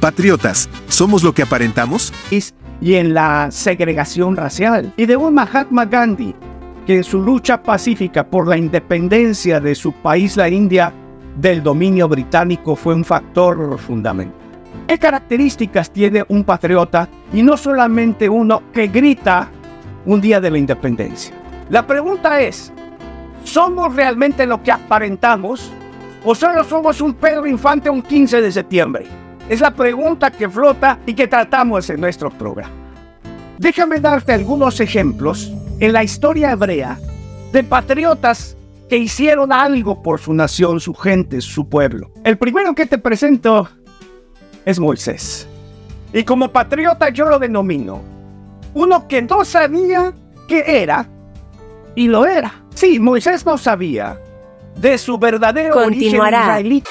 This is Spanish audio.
Patriotas, ¿somos lo que aparentamos? Y en la segregación racial. Y de un Mahatma Gandhi, que en su lucha pacífica por la independencia de su país, la India, del dominio británico fue un factor fundamental. ¿Qué características tiene un patriota y no solamente uno que grita un día de la independencia? La pregunta es, ¿somos realmente lo que aparentamos o solo somos un Pedro Infante un 15 de septiembre? Es la pregunta que flota y que tratamos en nuestro programa. Déjame darte algunos ejemplos en la historia hebrea de patriotas que hicieron algo por su nación, su gente, su pueblo. El primero que te presento es Moisés. Y como patriota yo lo denomino uno que no sabía qué era y lo era. Sí, Moisés no sabía de su verdadero origen israelita.